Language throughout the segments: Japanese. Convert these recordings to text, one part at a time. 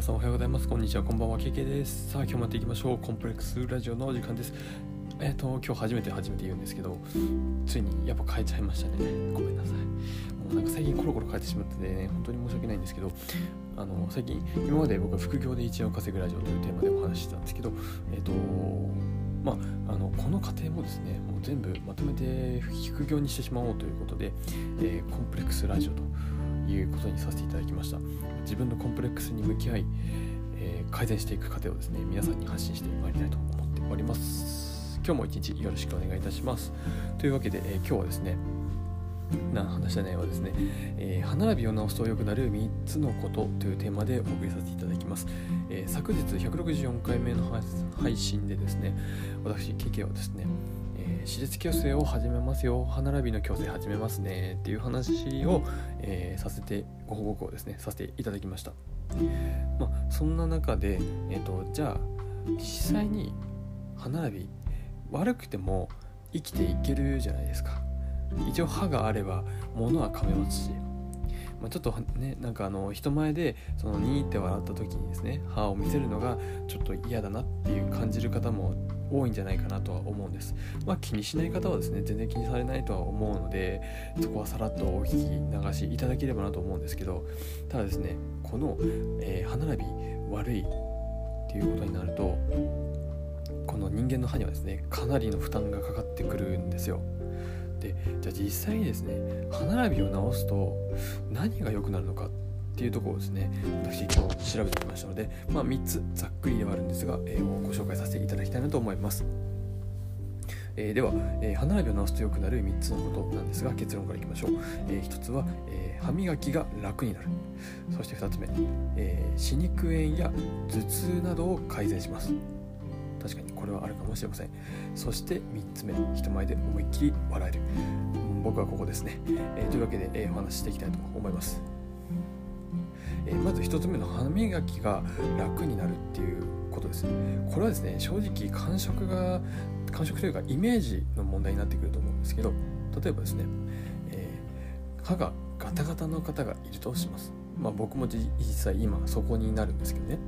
皆さんおはようございます。こんにちは、こんばんは、KK です。さあ、今日もやっていきましょう。コンプレックスラジオのお時間です。えっ、と、今日初めて初めて言うんですけど、ついにやっぱ変えちゃいましたね。ごめんなさい。もうなんか最近コロコロ変えてしまっててね、本当に申し訳ないんですけど、あの、最近、今まで僕は副業で1円を稼ぐラジオというテーマでお話ししてたんですけど、えっ、と、まあ、あのこの過程もですねもう全部まとめて副業にしてしまおうということで、えーコンプレックスラジオということにさせていただきました。自分のコンプレックスに向き合い、えー改善していく過程をですね皆さんに発信してまいりたいと思っております。今日も一日よろしくお願いいたします。というわけで、えー今日はですねな話した内容はですね、えー歯並びを直すと良くなる3つのことというテーマでお送りさせていただきます、え昨日164回目の配信でですね私 KK はですね、ー、歯列矯正を始めますよ。歯並びの矯正始めますね。っていう話を、えーさせてご報告をですねさせていただきました。まあそんな中で、えー、とじゃあ実際に歯並び悪くても生きていけるじゃないですか。一応歯があれば物は噛めますし、まあ、ちょっとねなんかあの人前でそのニーって笑った時にですね歯を見せるのがちょっと嫌だなっていう感じる方も多いんじゃないかなとは思うんです。まあ気にしない方はですね全然気にされないとは思うのでそこはさらっとお聞き流しいただければなと思うんですけどただですねこの、えー歯並び悪いっていうことになるとこの人間の歯にはですねかなりの負担がかかってくるんですよ。でじゃあ実際にですね歯並びを直すと何が良くなるのかっていうところをですね。私今日調べてきましたので、まあ、3つざっくりではあるんですが、えーご紹介させていただきたいなと思います、えーでは、えー歯並びを直すと良くなる3つのことなんですが結論からいきましょう、え1つは、えー歯磨きが楽になる。そして2つ目、えー歯肉炎や頭痛などを改善します。確かにこれはあるかもしれません。そして3つ目人前で思いっきり笑える。僕はここですね、えというわけで、えお話ししていきたいと思います、えーまず1つ目の歯磨きが楽になるっていうことですね。これはですね正直感触が感触というかイメージの問題になってくると思うんですけど例えばですね、えー歯がガタガタの方がいるとします。まあ僕も実際今そこになるんですけどね。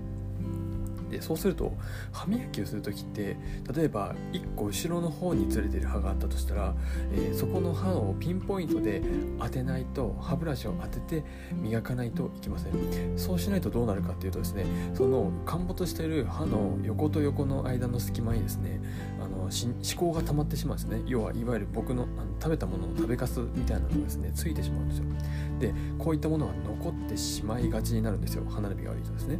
でそうすると歯磨きをする時って例えば1個後ろの方にずれてる歯があったとしたら、えーそこの歯をピンポイントで当てないと歯ブラシを当てて磨かないといけません。そうしないとどうなるかっていうとですねその陥没してる歯の横と横の間の隙間にですねあの思考が溜まってしまうんですね。要はいわゆる僕のあの食べたものの食べかすみたいなのがですねついてしまうんですよ。でこういったものが残ってしまいがちになるんですよ。歯並びが悪いとですね。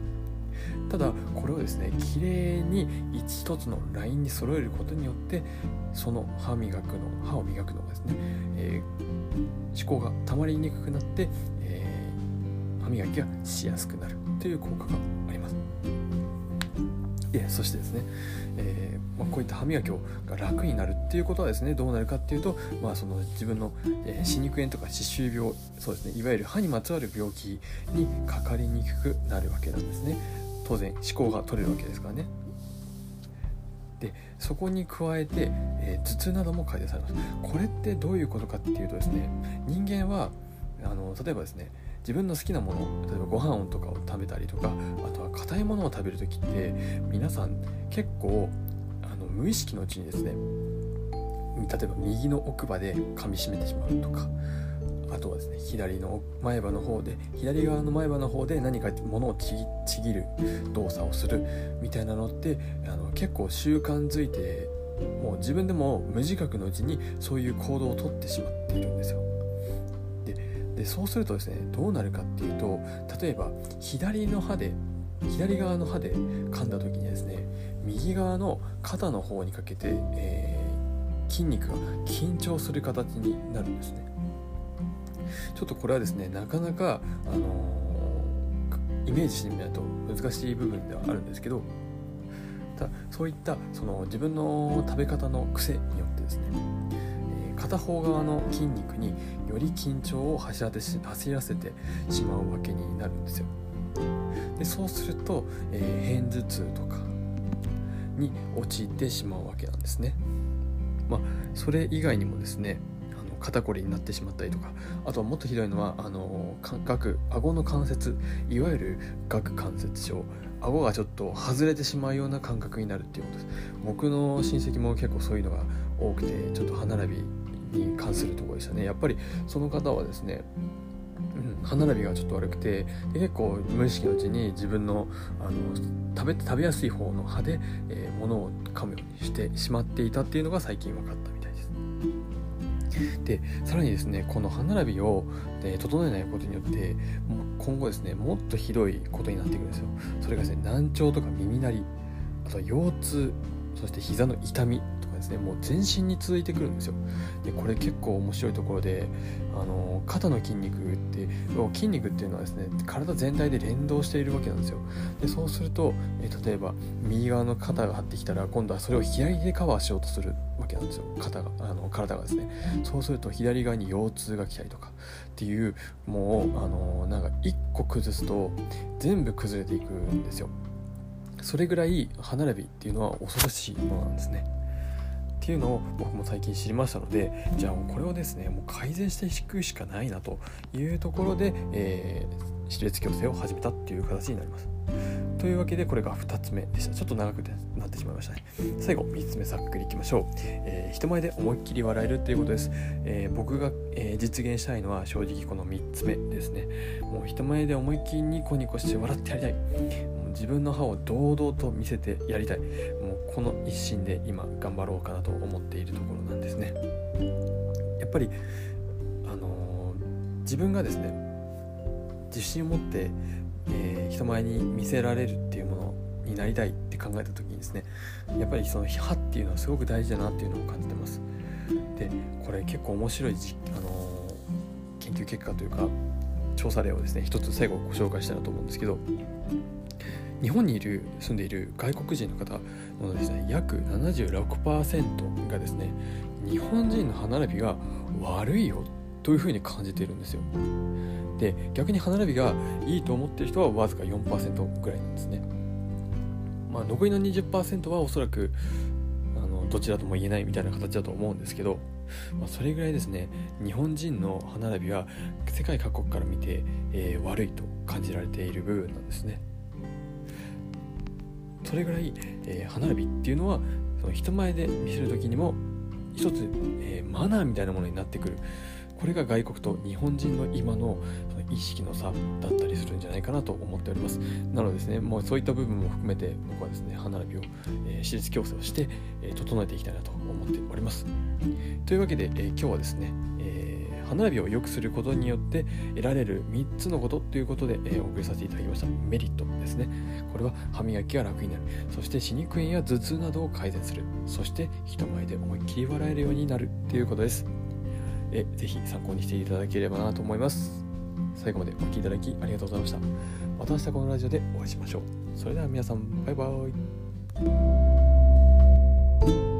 ただこれをですね綺麗に1つのラインに揃えることによってその歯磨くの歯を磨くのがですね、えー思考がたまりにくくなって、えー歯磨きがしやすくなるという効果があります。でそしてですね、えーまあ、こういった歯磨きをが楽になるっていうことはですねどうなるかっていうと、まあ、その自分の、えー歯肉炎とか歯周病そうですねいわゆる歯にまつわる病気にかかりにくくなるわけなんですね。当然思考が取れるわけですからね。でそこに加えて、えー頭痛なども改善されます。これってどういうことかっていうとですね人間はあの例えばですね自分の好きなもの例えばご飯とかを食べたりとかあとは硬いものを食べる時って皆さん結構無意識のうちにですね例えば右の奥歯で噛みしめてしまうとかあとはですね左の前歯の方で左側の前歯の方で何か物をちぎる動作をするみたいなのってあの結構習慣づいてもう自分でも無自覚のうちにそういう行動をとってしまっているんですよ。ででそうするとですねどうなるかっていうと例えば左の歯で左側の歯で噛んだ時にですね右側の肩の方にかけて、えー筋肉が緊張する形になるんですね。ちょっとこれはですねなかなか、あのーイメージしてみないと難しい部分ではあるんですけどただそういったその自分の食べ方の癖によってですね、え片方側の筋肉により緊張を走らせし走らせてしまうわけになるんですよ。でそうすると、えー片頭痛とかに陥ってしまうわけなんですね。まあ、それ以外にもですねあの肩こりになってしまったりとかあとはもっとひどいのはあの顎の関節いわゆる顎関節症。顎がちょっと外れてしまうような感覚になるっていうことです。僕の親戚も結構そういうのが多くてちょっと歯並びに関するところでしたね。やっぱりその方はですね、歯並びがちょっと悪くてで結構無意識のうちに自分のあの食べ食べやすい方の歯で、えー、物を噛むようにしてしまっていたっていうのが最近分かったみたいです。でさらにですねこの歯並びを、え整えないことによって今後ですねもっとひどいことになっていくんですよ。それがですね難聴とか耳鳴りあとは腰痛そして膝の痛みですねもう全身に続いてくるんですよ。でこれ結構面白いところであの肩の筋肉って筋肉っていうのはですね体全体で連動しているわけなんですよ。でそうすると、え例えば右側の肩が張ってきたら今度はそれを左でカバーしようとするわけなんですよ。肩があの体がですね。そうすると左側に腰痛が来たりとかっていうもうあのなんか1個崩すと全部崩れていくんですよ。それぐらい歯並びっていうのは恐ろしいものなんですね。っていうのを僕も最近知りましたのでじゃあこれをですねもう改善していくしかないなというところで、えー、歯列矯正を始めたっていう形になります。というわけでこれが2つ目でした。ちょっと長くなってしまいましたね。最後3つ目さっくりいきましょう、えー、人前で思いっきり笑えるっていうことです、えー、僕が、えー、実現したいのは正直この3つ目ですね。もう人前で思いっきりニコニコして笑ってやりたい。自分の歯を堂々と見せてやりたい。もうこの一心で今頑張ろうかなと思っているところなんですね。やっぱりあのー、自分がですね自信を持って、えー、人前に見せられるっていうものになりたいって考えた時にですねやっぱりその歯っていうのはすごく大事だなっていうのを感じてます。でこれ結構面白いあのー、研究結果というか調査例をですね一つ最後ご紹介したいなと思うんですけど日本にいる住んでいる外国人の方のですね約76%がですね日本人の歯並びが悪いよというふうに感じているんですよ。で逆に歯並びがいいと思ってる人はわずか4%ぐらいなんですね。まあ残りの20%はおそらくあのどちらとも言えないみたいな形だと思うんですけど、まあ、それぐらいですね日本人の歯並びは世界各国から見て、えー、悪いと感じられている部分なんですね。それぐらい、えー、歯並びっていうのはその人前で見せる時にも一つ、えー、マナーみたいなものになってくる。これが外国と日本人の今のその意識の差だったりするんじゃないかなと思っております。なのでですねもうそういった部分も含めて僕はですね歯並びを、えー、歯列矯正をして、えー、整えていきたいなと思っております。というわけで、えー、今日はですね、え歯並びを良くすることによって得られる3つのことということで、えー、お送りさせていただきました。メリットですね。これは歯磨きが楽になる。そして歯肉炎や頭痛などを改善する。そして人前で思いっきり笑えるようになるということです。えぜひ参考にしていただければなと思います。最後までお聴きいただきありがとうございました。また明日このラジオでお会いしましょう。それでは皆さんバイバーイ。